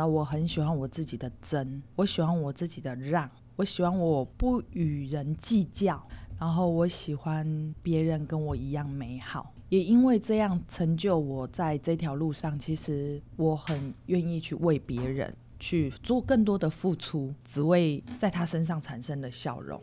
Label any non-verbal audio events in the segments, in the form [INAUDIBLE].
那我很喜欢我自己的真，我喜欢我自己的让，我喜欢我不与人计较，然后我喜欢别人跟我一样美好。也因为这样成就我在这条路上，其实我很愿意去为别人去做更多的付出，只为在他身上产生的笑容。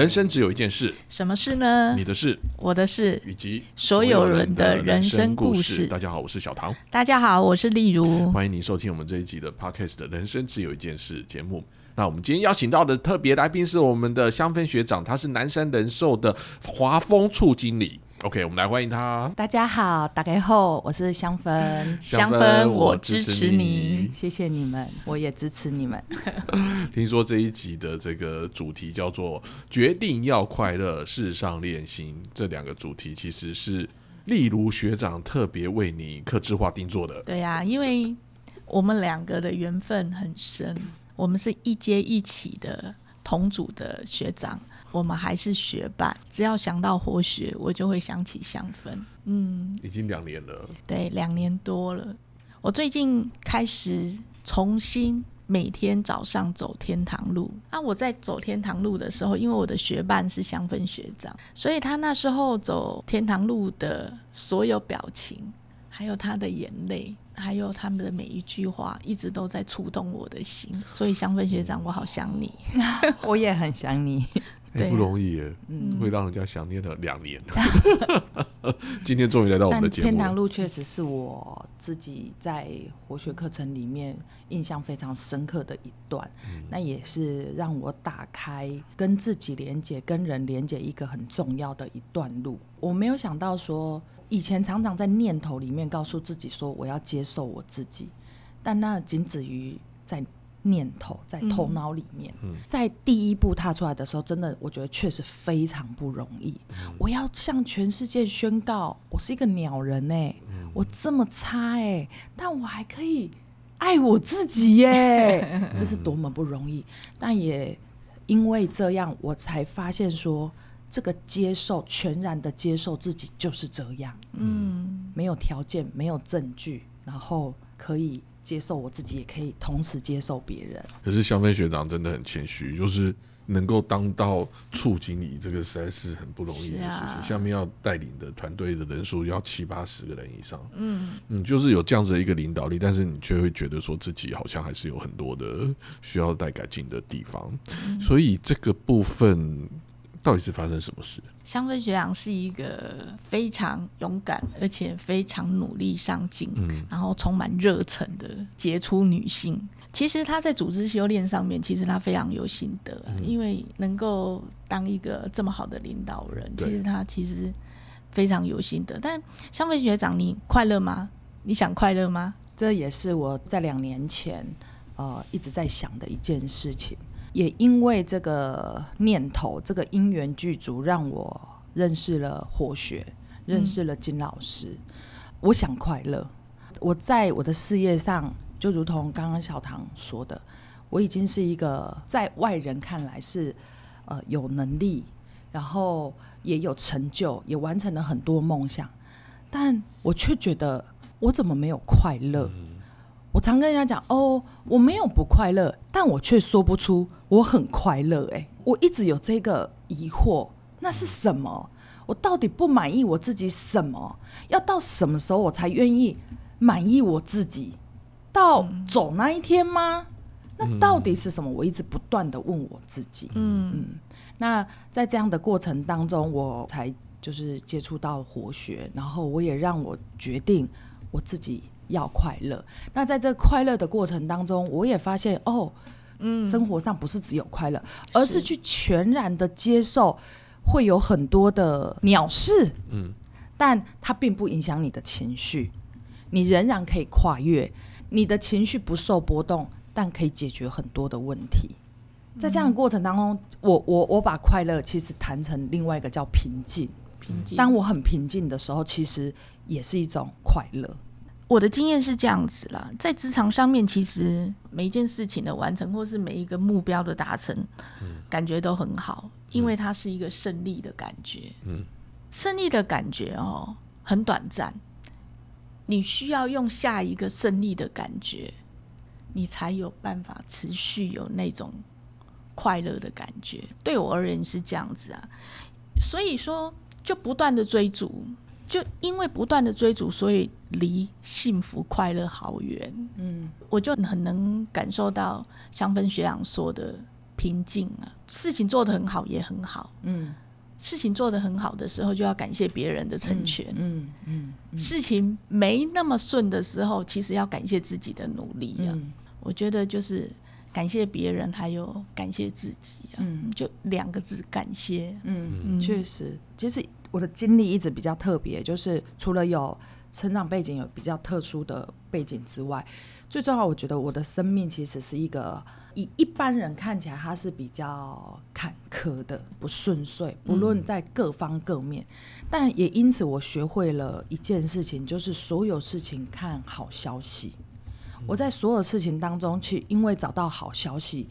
人生只有一件事，什么事呢？你的事，我的事，以及所有人的人生故故事大家好，我是小唐，大家好，我是丽如。欢迎您收听我们这一集的 Podcast 的《人生只有一件事》节目。那我们今天邀请到的特别来宾是我们的香氛学长，他是南山人寿的华丰处经理。OK，我们来欢迎他。大家好，打开后，我是香芬，香芬我支持你。谢谢你们，我也支持你们。[LAUGHS] 听说这一集的这个主题叫做“决定要快乐，世上练心”，这两个主题其实是例如学长特别为你克制化定做的。对呀、因为我们两个的缘分很深，我们是一阶一起的同组的学长，我们还是学伴。只要想到活学，我就会想起香氛。嗯，已经两年了，对，两年多了。我最近开始重新每天早上走天堂路。那我在走天堂路的时候，因为我的学伴是香氛学长，所以他那时候走天堂路的所有表情，还有他的眼泪，还有他们的每一句话，一直都在触动我的心。所以香氛学长，我好想你。[LAUGHS] 我也很想你。哎、对啊不容易耶，嗯会让人家想念了两年。[LAUGHS] 今天终于来到我们的节目了。天堂路确实是我自己在活学课程里面印象非常深刻的一段，嗯那也是让我打开跟自己连接、跟人连接一个很重要的一段路。我没有想到说，以前常常在念头里面告诉自己说我要接受我自己，但那仅止于在念头，在头脑里面。嗯。在第一步踏出来的时候，真的我觉得确实非常不容易。我要向全世界宣告，我是一个鸟人哎、我这么差哎、但我还可以爱我自己耶、[LAUGHS] 这是多么不容易。但也因为这样，我才发现说，这个接受，全然的接受自己就是这样，嗯，没有条件，没有证据，然后可以接受我自己，也可以同时接受别人。可是香飞学长真的很谦虚，就是能够当到处经理，这个实在是很不容易的事情。啊下面要带领的团队的人数要七八十个人以上，嗯，嗯，就是有这样子的一个领导力，但是你却会觉得说自己好像还是有很多的需要待改进的地方。嗯所以这个部分到底是发生什么事？香氛学长是一个非常勇敢，而且非常努力上进，嗯然后充满热忱的杰出女性。其实她在组织修炼上面，其实她非常有心得、啊，嗯因为能够当一个这么好的领导人，其实她其实非常有心得。但香氛学长，你快乐吗？你想快乐吗？这也是我在两年前呃一直在想的一件事情。也因为这个念头，这个因缘具足，让我认识了活学，认识了金老师。我想快乐，我在我的事业上，就如同刚刚小唐说的，我已经是一个在外人看来是呃有能力，然后也有成就，也完成了很多梦想，但我却觉得我怎么没有快乐？我常跟人家讲哦，我没有不快乐，但我却说不出我很快乐。哎，我一直有这个疑惑，那是什么？我到底不满意我自己什么？要到什么时候我才愿意满意我自己？到走那一天吗？那到底是什么？我一直不断的问我自己。嗯那在这样的过程当中，我才就是接触到活学，然后我也让我决定我自己要快乐。那在这快乐的过程当中，我也发现哦，嗯，生活上不是只有快乐，而是是去全然的接受会有很多的鸟事，嗯，但它并不影响你的情绪，你仍然可以跨越，你的情绪不受波动，但可以解决很多的问题。在这样的过程当中，我我我把快乐其实谈成另外一个叫平静。平静。当我很平静的时候，其实也是一种快乐。我的经验是这样子啦，在职场上面，其实每一件事情的完成，或是每一个目标的达成，感觉都很好。因为它是一个胜利的感觉。嗯，胜利的感觉哦，很短暂，你需要用下一个胜利的感觉，你才有办法持续有那种快乐的感觉。对我而言是这样子啊，所以说就不断的追逐，就因为不断的追逐，所以离幸福快乐好远。嗯，我就很能感受到香芬学长说的平静啊，事情做得很好也很好，嗯。事情做得很好的时候就要感谢别人的成全，嗯嗯嗯。事情没那么顺的时候，其实要感谢自己的努力啊。嗯。我觉得就是感谢别人，还有感谢自己啊，嗯。就两个字，感谢。嗯，嗯。确实，其实我的经历一直比较特别，就是除了有成长背景有比较特殊的背景之外，最重要，我觉得我的生命其实是一个以一般人看起来它是比较坎坷的、不顺遂，不论在各方各面，但也因此我学会了一件事情，就是所有事情看好消息。我在所有事情当中去，因为找到好消息，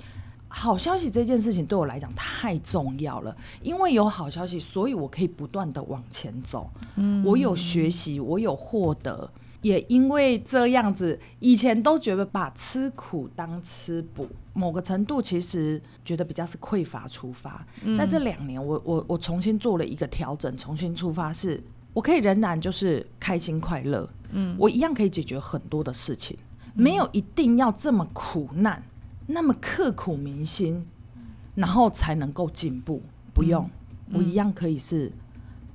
好消息这件事情对我来讲太重要了，因为有好消息，所以我可以不断的往前走。嗯，我有学习，我有获得，也因为这样子，以前都觉得把吃苦当吃补，某个程度其实觉得比较是匮乏出发。在这两年，我我我重新做了一个调整，重新出发是，我可以仍然就是开心快乐，嗯，我一样可以解决很多的事情，没有一定要这么苦难，那么刻苦铭心，然后才能够进步。不用，我一样可以是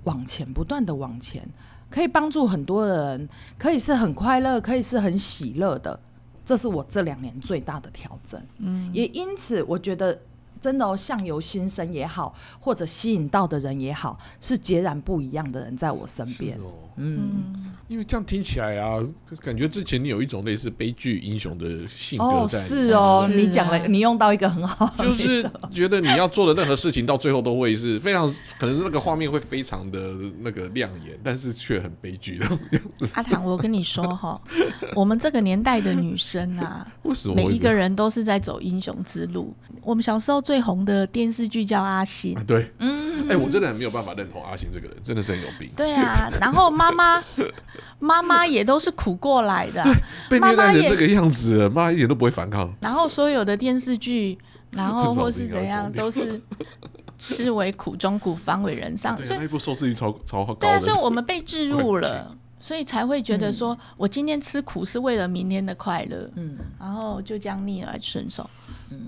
往前，不断的往前，可以帮助很多人，可以是很快乐，可以是很喜乐的。这是我这两年最大的调整。嗯，也因此，我觉得真的哦，相由心生也好，或者吸引到的人也好，是截然不一样的人在我身边。哦，嗯，因为这样听起来啊，感觉之前你有一种类似悲剧英雄的性格哦，在哦，是哦，你讲了，啊你用到一个很好 [LAUGHS] 就是觉得你要做的任何事情，到最后都会是非常，可能那个画面会非常的那个亮眼，但是却很悲剧的。阿唐，我跟你说哈，[LAUGHS] 我们这个年代的女生啊，[LAUGHS] 为什么每一个人都是在走英雄之路。我们小时候最红的电视剧叫《阿信。啊？》，对，嗯，哎、我真的很没有办法认同阿信这个人，真的是很有病，对啊，然后妈妈妈妈妈也都是苦过来的啊、被虐待成这个样子了，妈一点都不会反抗。然后所有的电视剧，然后 [LAUGHS] 或是怎样，都是吃为苦中苦，方为人上。对，所以那一部收视率超超高对啊，所以我们被置入了，所以才会觉得说，我今天吃苦是为了明天的快乐，嗯，然后就这样逆来顺受，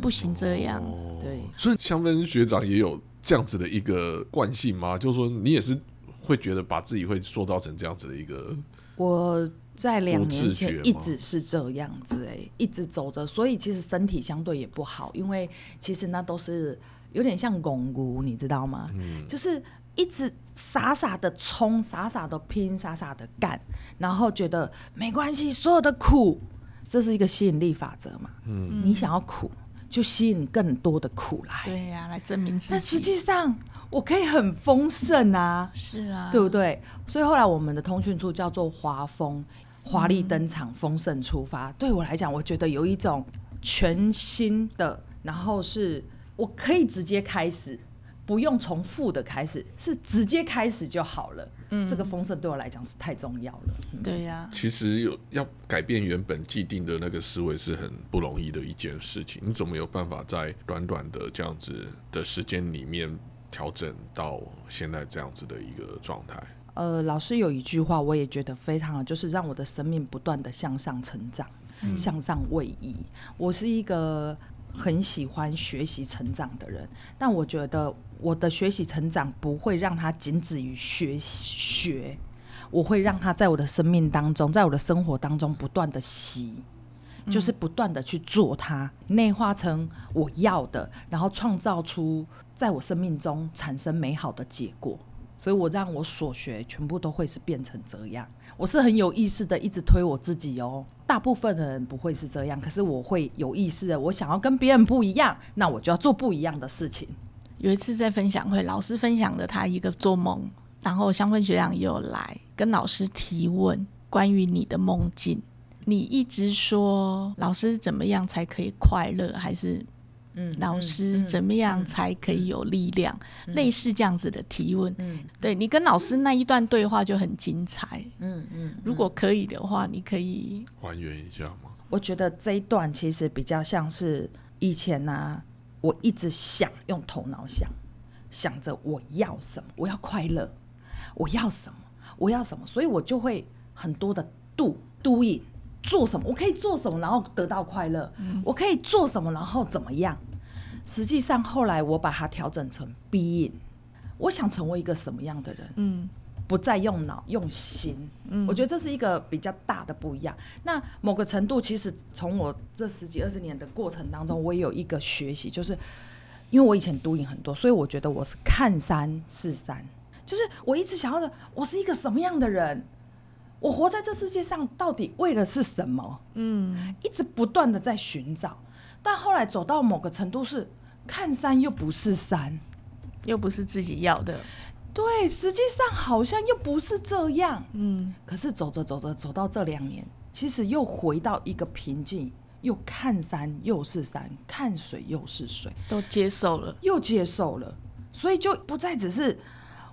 不行这样。哦。对。所以香芬学长也有这样子的一个惯性吗？就是说你也是会觉得把自己会塑造成这样子的一个，我在两年前一直是这样子、哎，一直走着，所以其实身体相对也不好，因为其实那都是有点像巩固，你知道吗？嗯，就是一直傻傻的冲，傻傻的拼，傻傻的干，然后觉得没关系，所有的苦，这是一个吸引力法则嘛。嗯，你想要苦，就吸引更多的苦来。对呀、来证明自己但实。际上，我可以很丰盛啊。是啊，对不对？所以后来我们的通讯处叫做华丰，华丽登场，丰盛出发。对我来讲，我觉得有一种全新的，然后是我可以直接开始，不用从负的开始，是直接开始就好了。嗯，这个丰盛对我来讲是太重要了。嗯对呀、其实有要改变原本既定的那个思维是很不容易的一件事情。你怎么有办法在短短的这样子的时间里面调整到现在这样子的一个状态？呃，老师有一句话，我也觉得非常好，就是让我的生命不断的向上成长，向上位移。我是一个很喜欢学习成长的人，但我觉得我的学习成长不会让他仅止于学学，我会让他在我的生命当中，在我的生活当中不断的习。就是不断的去做它，内化成我要的，然后创造出在我生命中产生美好的结果。所以我让我所学全部都会是变成这样。我是很有意识的一直推我自己哦。大部分的人不会是这样，可是我会有意识的，我想要跟别人不一样，那我就要做不一样的事情。有一次在分享会，老师分享了他一个做梦，然后香氛学长也有来跟老师提问关于你的梦境。你一直说老师怎么样才可以快乐，还是嗯老师嗯怎么样才可以有力量？类似这样子的提问，嗯对你跟老师那一段对话就很精彩。嗯嗯，如果可以的话，你可以还原一下吗。我觉得这一段其实比较像是以前呢、我一直想用头脑想，想着我要什么，我要快乐，我要什么，我要什么，所以我就会很多的 do doing 做什么，我可以做什么，然后得到快乐，我可以做什么，然后怎么样。实际上后来我把它调整成 being，我想成为一个什么样的人，嗯。不再用脑用心，我觉得这是一个比较大的不一样。那某个程度，其实从我这十几二十年的过程当中，我也有一个学习，就是因为我以前读影很多，所以我觉得我是看山是山，就是我一直想要的，我是一个什么样的人，我活在这世界上到底为了是什么？嗯，一直不断的在寻找，但后来走到某个程度是看山又不是山，又不是自己要的，对，实际上好像又不是这样。嗯可是走着走着走到这两年，其实又回到一个平静，又看山又是山，看水又是水，都接受了。又接受了，所以就不再只是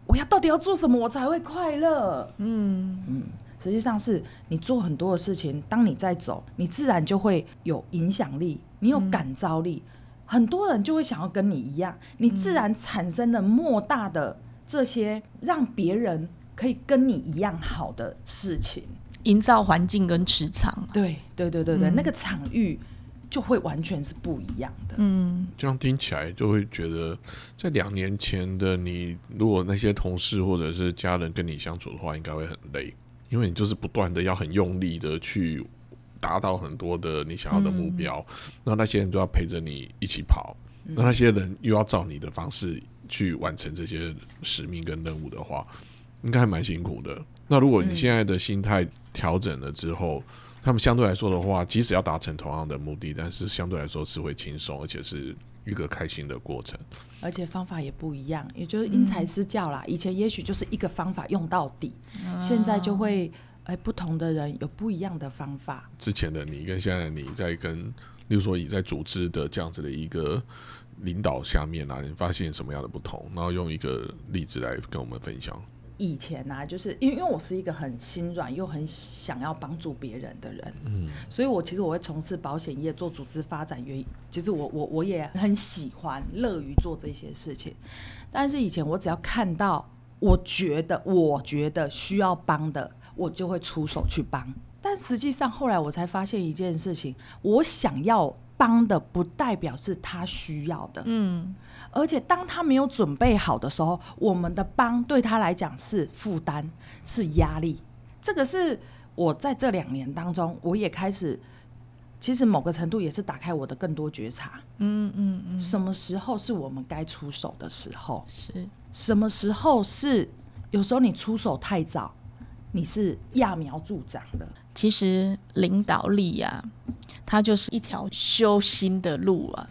我要到底要做什么我才会快乐。嗯嗯实际上是你做很多的事情，当你在走，你自然就会有影响力，你有感召力，很多人就会想要跟你一样，你自然产生了莫大的这些让别人可以跟你一样好的事情。营造环境跟磁场嘛。对对对对对，嗯那个场域就会完全是不一样的。嗯这样听起来就会觉得，在两年前的你，如果那些同事或者是家人跟你相处的话，应该会很累，因为你就是不断的要很用力的去达到很多的你想要的目标，那那些人都要陪着你一起跑，那那些人又要照你的方式去完成这些使命跟任务的话，应该还蛮辛苦的。那如果你现在的心态调整了之后，他们相对来说的话，即使要达成同样的目的，但是相对来说是会轻松，而且是一个开心的过程。而且方法也不一样，也就是因材施教啦。以前也许就是一个方法用到底，现在就会哎，不同的人有不一样的方法。之前的你跟现在的你在跟，例如说你在组织的这样子的一个领导下面啊，你发现什么样的不同？然后用一个例子来跟我们分享。以前啊，就是因为因为我是一个很心软又很想要帮助别人的人，嗯，所以我其实我会从事保险业做组织发展，原因其实我我我也很喜欢乐于做这些事情。但是以前我只要看到我觉得我觉得需要帮的，我就会出手去帮。但实际上后来我才发现一件事情，我想要帮的不代表是他需要的，嗯而且当他没有准备好的时候，我们的帮对他来讲是负担，是压力。这个是我在这两年当中，我也开始，其实某个程度也是打开我的更多觉察。嗯嗯嗯，什么时候是我们该出手的时候？是什么时候是有时候你出手太早，你是揠苗助长了。其实领导力啊，它就是一条修心的路啊。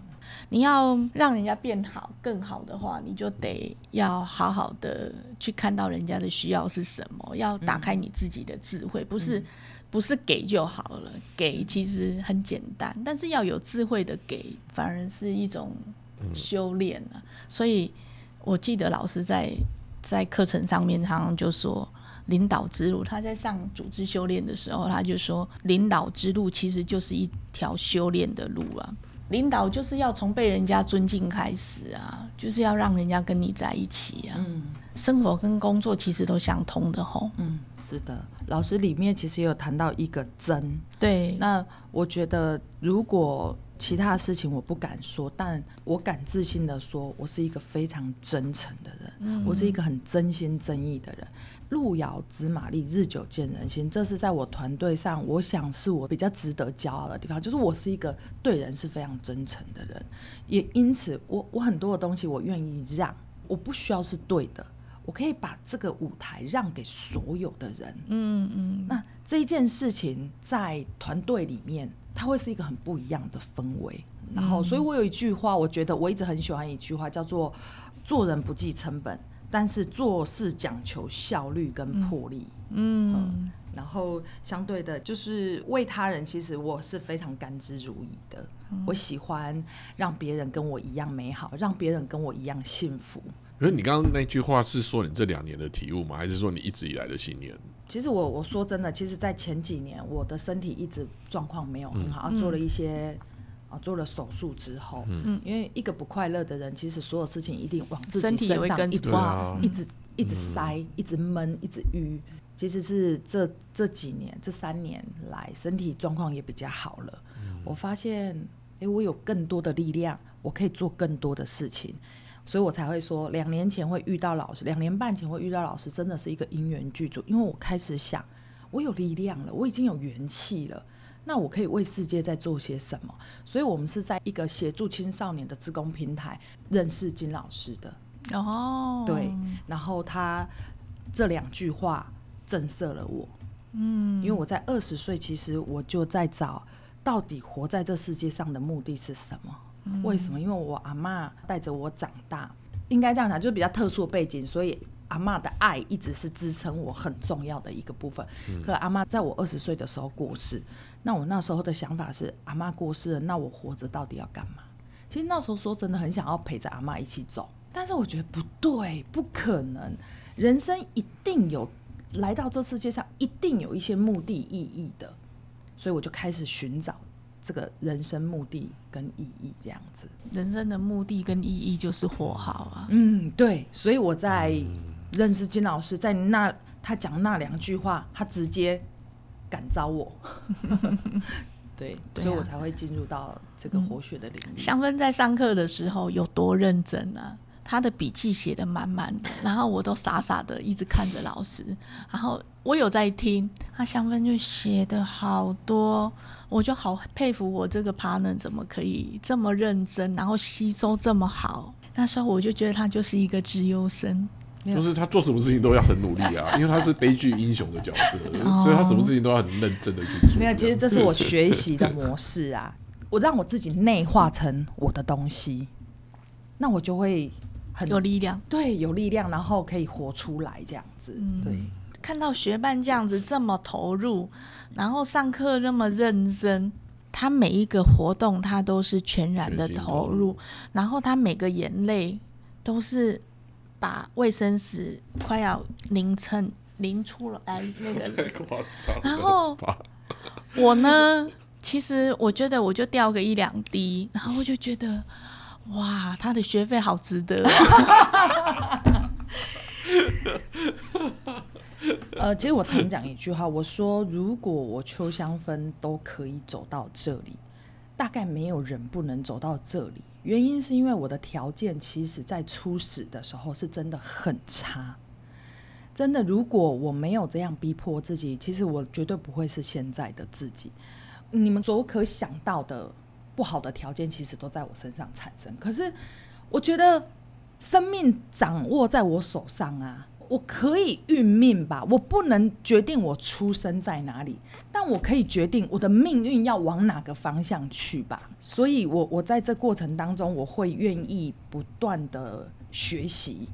你要让人家变好、更好的话，你就得要好好的去看到人家的需要是什么，要打开你自己的智慧，不是、不是给就好了。给其实很简单，但是要有智慧的给，反而是一种修炼啊。所以我记得老师在在课程上面常常就说。领导之路，他在上组织修炼的时候，他就说，领导之路其实就是一条修炼的路啊。领导就是要从被人家尊敬开始啊，就是要让人家跟你在一起啊。嗯生活跟工作其实都相通的吼。嗯，是的。老师里面其实也有谈到一个真，对，那我觉得，如果其他的事情我不敢说，但我敢自信的说，我是一个非常真诚的人，我是一个很真心真意的人。路遥知马力，日久见人心，这是在我团队上，我想是我比较值得骄傲的地方，就是我是一个对人是非常真诚的人，也因此我我很多的东西我愿意让，我不需要是对的。我可以把这个舞台让给所有的人，嗯嗯，那这一件事情在团队里面，它会是一个很不一样的氛围。然后，所以我有一句话，我觉得我一直很喜欢一句话，叫做“做人不计成本，但是做事讲求效率跟魄力。嗯，然后相对的，就是为他人，其实我是非常甘之如饴的。我喜欢让别人跟我一样美好，让别人跟我一样幸福。可是你刚刚那句话是说你这两年的体悟吗？还是说你一直以来的信念？其实我我说真的，其实，在前几年，我的身体一直状况没有很好，做了一些啊做了手术之后，嗯，因为一个不快乐的人，其实所有事情一定往自己身上一直对啊一直一直塞，一直闷，一直淤。其实是这这几年这三年来，身体状况也比较好了。我发现，哎，我有更多的力量，我可以做更多的事情，所以我才会说，两年前会遇到老师，两年半前会遇到老师，真的是一个因缘具足。因为我开始想，我有力量了，我已经有元气了。那我可以为世界在做些什么？所以，我们是在一个协助青少年的自工平台认识金老师的。哦，对，然后他这两句话震慑了我。嗯，因为我在二十岁，其实我就在找到底活在这世界上的目的是什么？为什么？因为我阿妈带着我长大，应该这样讲，就是比较特殊的背景，所以阿妈的爱一直是支撑我很重要的一个部分。可阿妈在我二十岁的时候过世，那我那时候的想法是，阿妈过世了，那我活着到底要干嘛？其实那时候说真的很想要陪着阿妈一起走，但是我觉得不对，不可能。人生一定有来到这世界上，一定有一些目的意义的，所以我就开始寻找这个人生目的跟意义，这样子。人生的目的跟意义就是活好啊。嗯，对，所以我在认识金老师，在那他讲那两句话，他直接感召我。[LAUGHS] 对，对啊所以我才会进入到这个活血的领域。香芬在上课的时候有多认真啊？他的笔记写的满满的，然后我都傻傻的一直看着老师，然后我有在听，他香氛就写的好多，我就好佩服我这个 partner 怎么可以这么认真，然后吸收这么好。那时候我就觉得他就是一个资优生，[LAUGHS] 就是他做什么事情都要很努力啊，因为他是悲剧英雄的角色，所以他什么事情都要很认真的去做。没有，其实这是我学习的模式啊，我让我自己内化成我的东西，那我就会很有力量。对有力量，然后可以活出来这样子。对，看到学伴这样子这么投入，然后上课那么认真，他每一个活动他都是全然的投入，然后他每个眼泪都是把卫生纸快要淋成淋出来那个。[LAUGHS] 然后我呢，其实我觉得我就掉个一两滴，然后我就觉得。哇，他的学费好值得、[LAUGHS] 呃，其实我常讲一句话，我说如果我邱香芬都可以走到这里，大概没有人不能走到这里。原因是因为我的条件其实在初始的时候是真的很差，真的，如果我没有这样逼迫自己，其实我绝对不会是现在的自己。你们所可想到的不好的条件，其实都在我身上产生。可是我觉得生命掌握在我手上啊，我可以运命吧，我不能决定我出生在哪里，但我可以决定我的命运要往哪个方向去吧。所以我我在这过程当中，我会愿意不断的学习，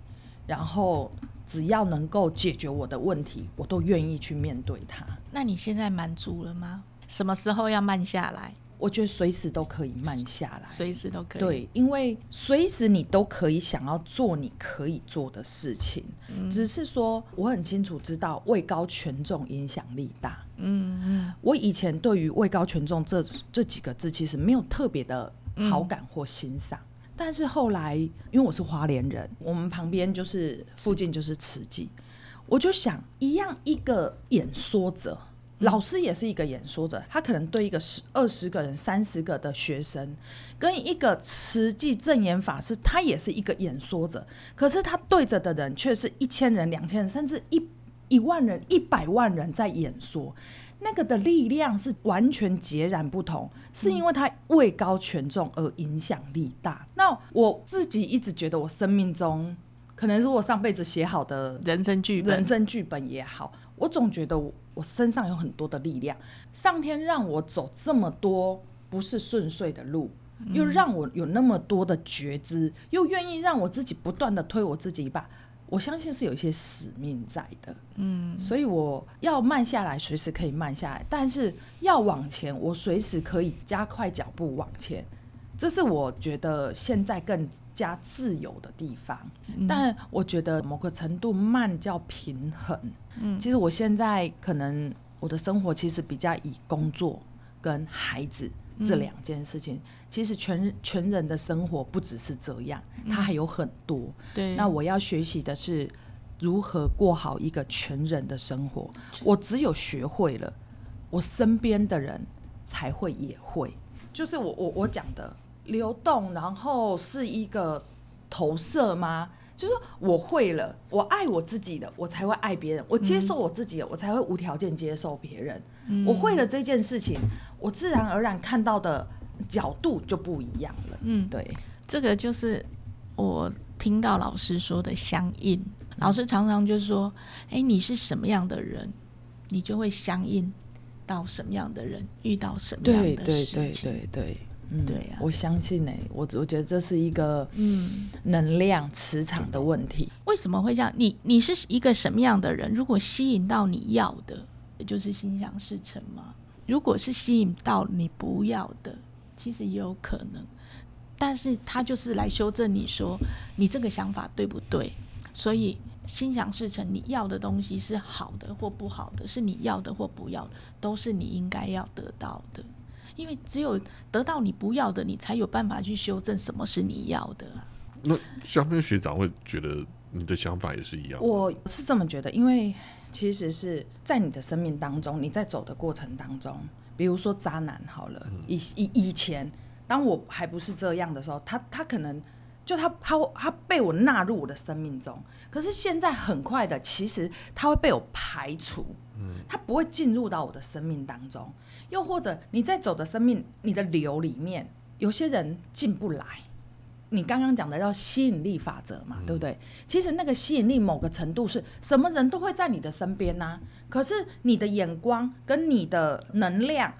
然后只要能够解决我的问题，我都愿意去面对它。那你现在满足了吗？什么时候要慢下来？我觉得随时都可以慢下来。随时都可以。，对，因为随时你都可以想要做你可以做的事情，只是说我很清楚知道位高权重影响力大。嗯嗯，我以前对于位高权重这这几个字其实没有特别的好感或欣赏，但是后来因为我是花莲人，我们旁边就是附近就是慈济，我就想一样一个演说者。老师也是一个演说者，他可能对一个十二十个人、三十个的学生，跟一个慈济正言法师，他也是一个演说者，可是他对着的人却是一千人、两千人，甚至一一万人、一百万人在演说。那个的力量是完全截然不同，是因为他位高权重而影响力大。那我自己一直觉得，我生命中可能是我上辈子写好的人生剧本人。生剧本也好，我总觉得我我身上有很多的力量，上天让我走这么多不是顺遂的路，又让我有那么多的觉知，又愿意让我自己不断的推我自己一把。我相信是有一些使命在的，嗯，所以我要慢下来，随时可以慢下来，但是要往前，我随时可以加快脚步往前，这是我觉得现在更加自由的地方。但我觉得某个程度慢叫平衡，嗯，其实我现在可能我的生活其实比较以工作跟孩子这两件事情。其实全全人的生活不只是这样，它还有很多。对，那我要学习的是如何过好一个全人的生活。我只有学会了，我身边的人才会也会。就是我我我讲的流动，然后是一个投射吗？就是我会了，我爱我自己的，我才会爱别人；我接受我自己的，我才会无条件接受别人。我会了这件事情，我自然而然看到的。角度就不一样了。嗯，对，这个就是我听到老师说的相应。老师常常就说：“哎，你是什么样的人，你就会相应到什么样的人，遇到什么样的事情。”对对对对，嗯，对呀，我相信呢，我我觉得这是一个嗯能量磁场的问题。为什么会这样？你你是一个什么样的人？如果吸引到你要的，也就是心想事成吗？如果是吸引到你不要的？其实也有可能，但是他就是来修正你说你这个想法对不对？所以心想事成，你要的东西是好的或不好的，是你要的或不要的，都是你应该要得到的。因为只有得到你不要的，你才有办法去修正什么是你要的。那下面学长会觉得你的想法也是一样？我是这么觉得，因为其实是在你的生命当中，你在走的过程当中。比如说渣男好了，以以以前，当我还不是这样的时候，他他可能就他他他被我纳入我的生命中，可是现在很快的，其实他会被我排除，嗯，他不会进入到我的生命当中，又或者你在走的生命你的流里面，有些人进不来。你刚刚讲的叫吸引力法则嘛，对不对？其实那个吸引力某个程度是什么人都会在你的身边呐。可是你的眼光跟你的能量，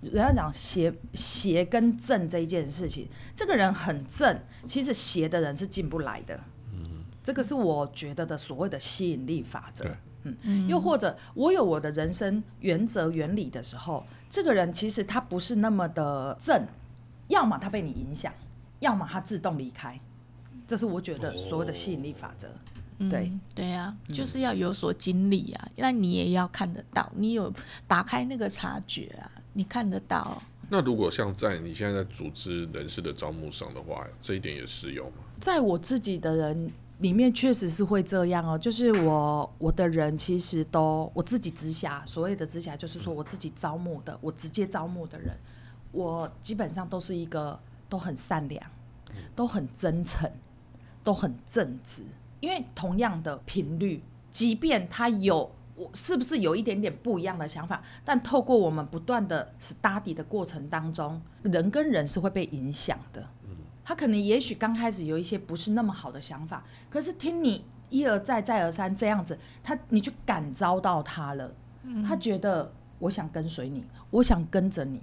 人家讲邪邪跟正这一件事情，这个人很正，其实邪的人是进不来的。嗯，这个是我觉得的所谓的吸引力法则。嗯，又或者我有我的人生原则原理的时候，这个人其实他不是那么的正，要么他被你影响。要么他自动离开，这是我觉得所有的吸引力法则。对对呀，就是要有所经历啊，那你也要看得到，你有打开那个察觉啊，你看得到。那如果像在你现在在组织人事的招募上的话，这一点也适用吗？在我自己的人里面，确实是会这样哦。就是我我的人其实都我自己直辖，所谓的直辖就是说我自己招募的，我直接招募的人，我基本上都是一个。都很善良，都很真诚，都很正直。因为同样的频率，即便他有我是不是有一点点不一样的想法，但透过我们不断的 study 的过程当中，人跟人是会被影响的。他可能也许刚开始有一些不是那么好的想法，可是听你一而再再而三这样子，他你就感召到他了。他觉得我想跟随你，我想跟着你。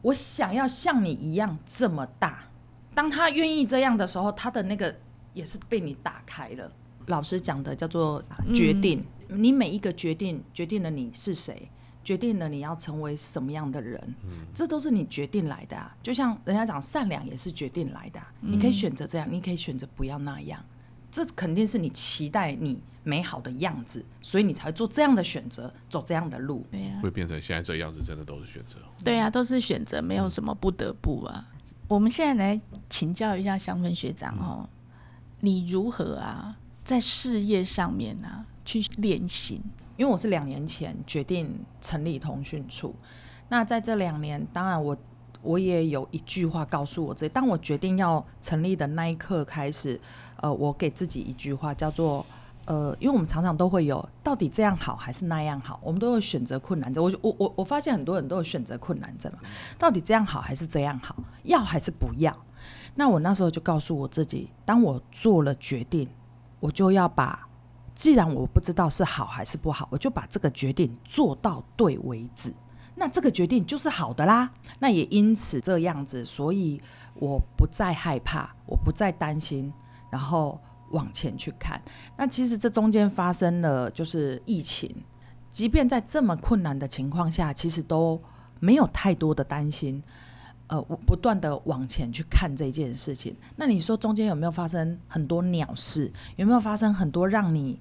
我想要像你一样这么大。当他愿意这样的时候，他的那个也是被你打开了。老师讲的叫做决定，你每一个决定决定了你是谁，决定了你要成为什么样的人，这都是你决定来的啊。就像人家讲善良也是决定来的，你可以选择这样，你可以选择不要那样，这肯定是你期待你。美好的样子，所以你才做这样的选择，走这样的路。对呀，会变成现在这样子，真的都是选择。对呀，都是选择，没有什么不得不啊。我们现在来请教一下香芬学长哦，你如何啊，在事业上面啊去练习？因为我是两年前决定成立通讯处，那在这两年，当然我我也有一句话告诉我自己，当我决定要成立的那一刻开始，呃，我给自己一句话叫做。呃，因为我们常常都会有，到底这样好还是那样好？我们都有选择困难症。我我我我发现很多人都有选择困难症嘛。到底这样好还是这样好？要还是不要？那我那时候就告诉我自己，当我做了决定，我就要把，既然我不知道是好还是不好，我就把这个决定做到对为止。那这个决定就是好的啦。那也因此这样子，所以我不再害怕，我不再担心，然后。往前去看。那其实这中间发生了就是疫情，即便在这么困难的情况下，其实都没有太多的担心。呃，我不断的往前去看这件事情。那你说中间有没有发生很多鸟事？有没有发生很多让你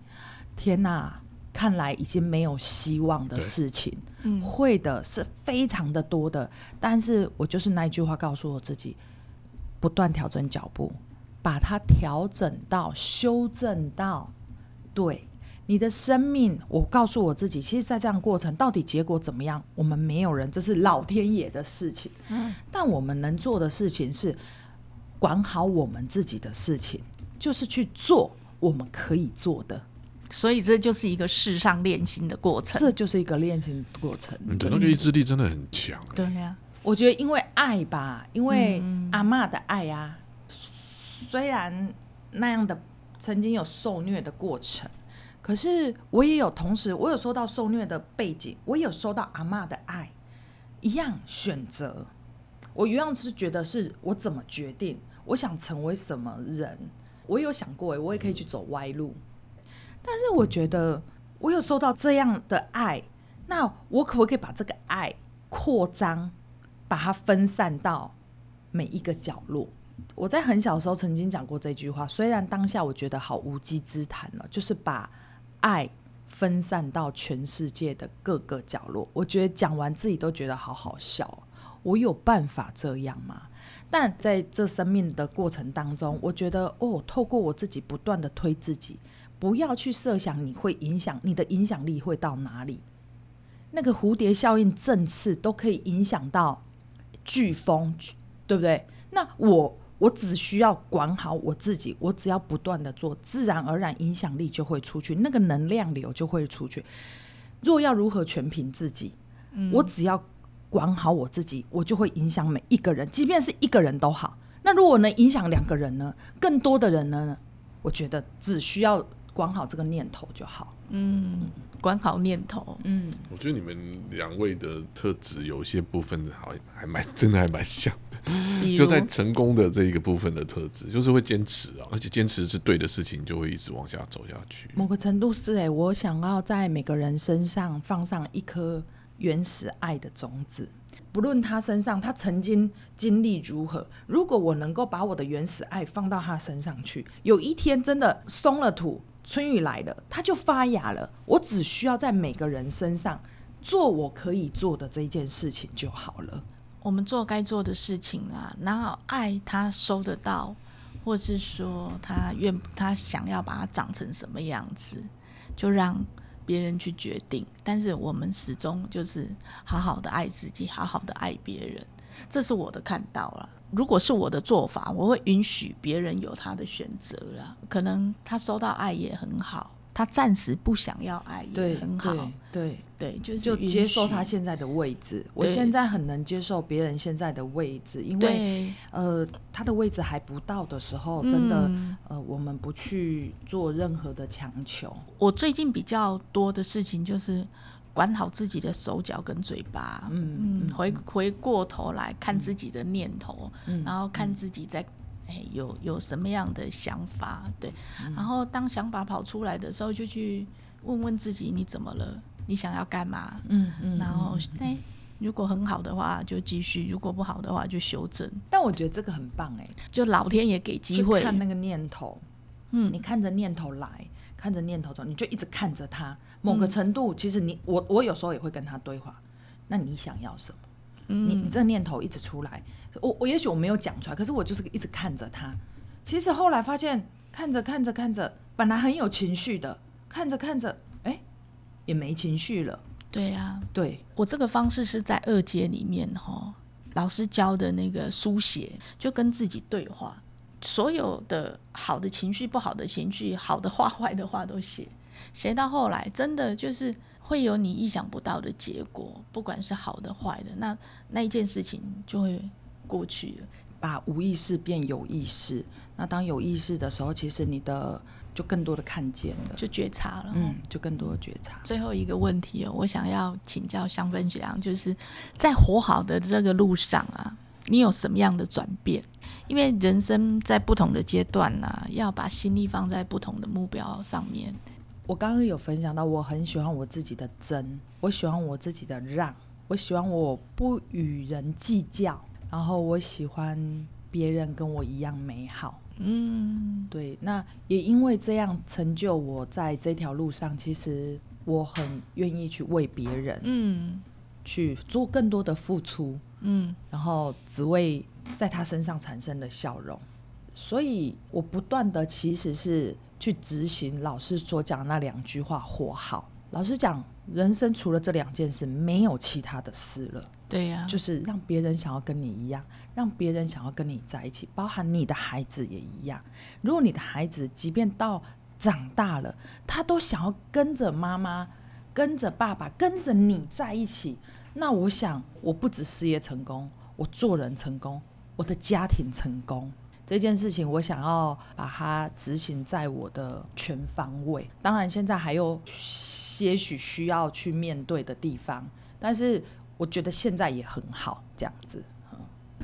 天哪，看来已经没有希望的事情？嗯，会的，是非常的多的。但是我就是那一句话告诉我自己，不断调整脚步，把它调整到、修正到对你的生命。我告诉我自己，其实，在这样过程，到底结果怎么样，我们没有人，这是老天爷的事情。嗯，但我们能做的事情是管好我们自己的事情，就是去做我们可以做的。所以这就是一个世上练心的过程。这就是一个练心的过程。嗯，对，那个意志力真的很强。对呀、我觉得因为爱吧，因为嗯阿妈的爱啊，虽然那样的曾经有受虐的过程，可是我也有同时，我有收到受虐的背景，我也有收到阿嬷的爱，一样选择。我一样是觉得是我怎么决定，我想成为什么人，我有想过，我也可以去走歪路，但是我觉得我有收到这样的爱，那我可不可以把这个爱扩张？把它分散到每一个角落。我在很小的时候曾经讲过这句话，虽然当下我觉得好无稽之谈了，就是把爱分散到全世界的各个角落。我觉得讲完自己都觉得好好笑，我有办法这样吗？但在这生命的过程当中，我觉得哦，透过我自己不断的推自己，不要去设想你会影响你的影响力会到哪里。那个蝴蝶效应振翅都可以影响到飓风，对不对？那我我只需要管好我自己，我只要不断的做，自然而然影响力就会出去，那个能量流就会出去。若要如何全凭自己，我只要管好我自己，我就会影响每一个人，即便是一个人都好。那如果能影响两个人呢？更多的人呢？我觉得只需要管好这个念头就好。嗯，管好念头。嗯，我觉得你们两位的特质有一些部分好还蛮真的还蛮像就在成功的这一个部分的特质，就是会坚持啊，而且坚持是对的事情，就会一直往下走下去。某个程度是哎、我想要在每个人身上放上一颗原始爱的种子，不论他身上他曾经经历如何，如果我能够把我的原始爱放到他身上去，有一天真的松了土，春雨来了，它就发芽了。我只需要在每个人身上做我可以做的这一件事情就好了。我们做该做的事情啊，然后爱他收得到，或是说他愿他想要把它长成什么样子，就让别人去决定。但是我们始终就是好好的爱自己，好好的爱别人，这是我的看到了。如果是我的做法，我会允许别人有他的选择啦。可能他收到爱也很好，他暂时不想要爱也对，很好，对，对，就是就接受他现在的位置。我现在很能接受别人现在的位置，因为呃，他的位置还不到的时候，真的、嗯呃，我们不去做任何的强求。我最近比较多的事情就是管好自己的手脚跟嘴巴，嗯嗯，回回过头来看自己的念头，嗯然后看自己在。哎，有有什么样的想法？对，嗯然后当想法跑出来的时候，就去问问自己，你怎么了？你想要干嘛？嗯嗯然后嗯，哎，如果很好的话就继续，如果不好的话就修正。但我觉得这个很棒哎、就老天爷给机会，看那个念头，嗯你看着念头来，看着念头走，你就一直看着他。某个程度，其实你我我有时候也会跟他对话。那你想要什么？你你嗯，这念头一直出来，我我也许我没有讲出来，可是我就是一直看着他。其实后来发现，看着看着看着，本来很有情绪的，看着看着，哎，也没情绪了。对呀、对，我这个方式是在二阶里面哈，老师教的那个书写，就跟自己对话，所有的好的情绪、不好的情绪、好的话、[LAUGHS] 坏的话都写，写到后来，真的就是会有你意想不到的结果，不管是好的坏的，那那一件事情就会过去了。把无意识变有意识。那当有意识的时候，其实你的就更多的看见了，就觉察了。嗯，就更多的觉察。最后一个问题哦，我想要请教香芬学长，就是在活好的这个路上啊，你有什么样的转变？因为人生在不同的阶段呢、要把心力放在不同的目标上面。我刚刚有分享到，我很喜欢我自己的真，我喜欢我自己的让，我喜欢我不与人计较，然后我喜欢别人跟我一样美好。嗯对，那也因为这样成就我在这条路上，其实我很愿意去为别人嗯去做更多的付出，嗯然后只为在他身上产生的笑容。所以我不断的其实是去执行老师所讲的那两句话：活好。老师讲，人生除了这两件事，没有其他的事了。对呀、就是让别人想要跟你一样，让别人想要跟你在一起，包含你的孩子也一样。如果你的孩子即便到长大了，他都想要跟着妈妈、跟着爸爸、跟着你在一起，那我想，我不止事业成功，我做人成功，我的家庭成功。这件事情，我想要把它执行在我的全方位。当然，现在还有些许需要去面对的地方，但是我觉得现在也很好，这样子。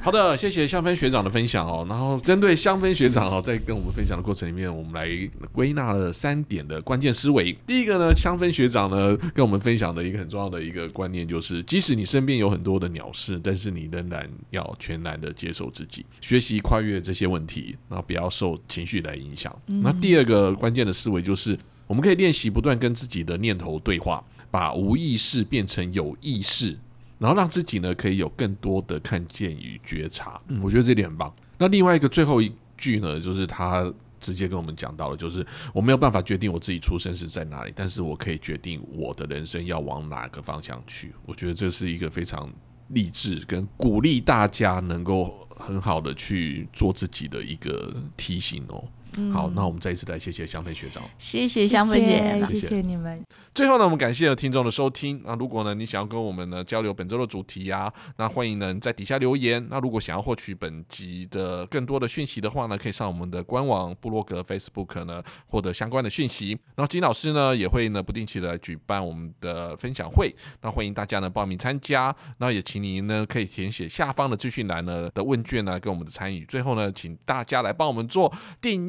好的，谢谢香芬学长的分享哦。然后针对香芬学长哦，在跟我们分享的过程里面，我们来归纳了三点的关键思维。第一个呢，香芬学长呢跟我们分享的一个很重要的一个观念，就是即使你身边有很多的鸟事，但是你仍然要全然的接受自己，学习跨越这些问题，然后不要受情绪来影响。那第二个关键的思维就是，我们可以练习不断跟自己的念头对话，把无意识变成有意识。然后让自己呢可以有更多的看见与觉察。嗯，我觉得这点很棒。那另外一个最后一句呢，就是他直接跟我们讲到了，就是我没有办法决定我自己出生是在哪里，但是我可以决定我的人生要往哪个方向去。我觉得这是一个非常励志跟鼓励大家能够很好的去做自己的一个提醒哦。好，那我们再一次来谢谢香氛学长。谢谢香氛姐，谢谢你们。最后呢，我们感谢听众的收听。那如果呢，你想要跟我们呢交流本周的主题呀、那欢迎呢在底下留言。那如果想要获取本集的更多的讯息的话呢，可以上我们的官网、部落格、Facebook 呢获得相关的讯息。然后金老师呢也会呢不定期的举办我们的分享会，那欢迎大家呢报名参加。那也请您呢可以填写下方的资讯栏呢的问卷呢跟我们的参与。最后呢，请大家来帮我们做订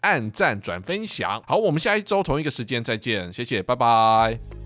按赞、转分享。好，我们下一周同一个时间再见，谢谢，拜拜。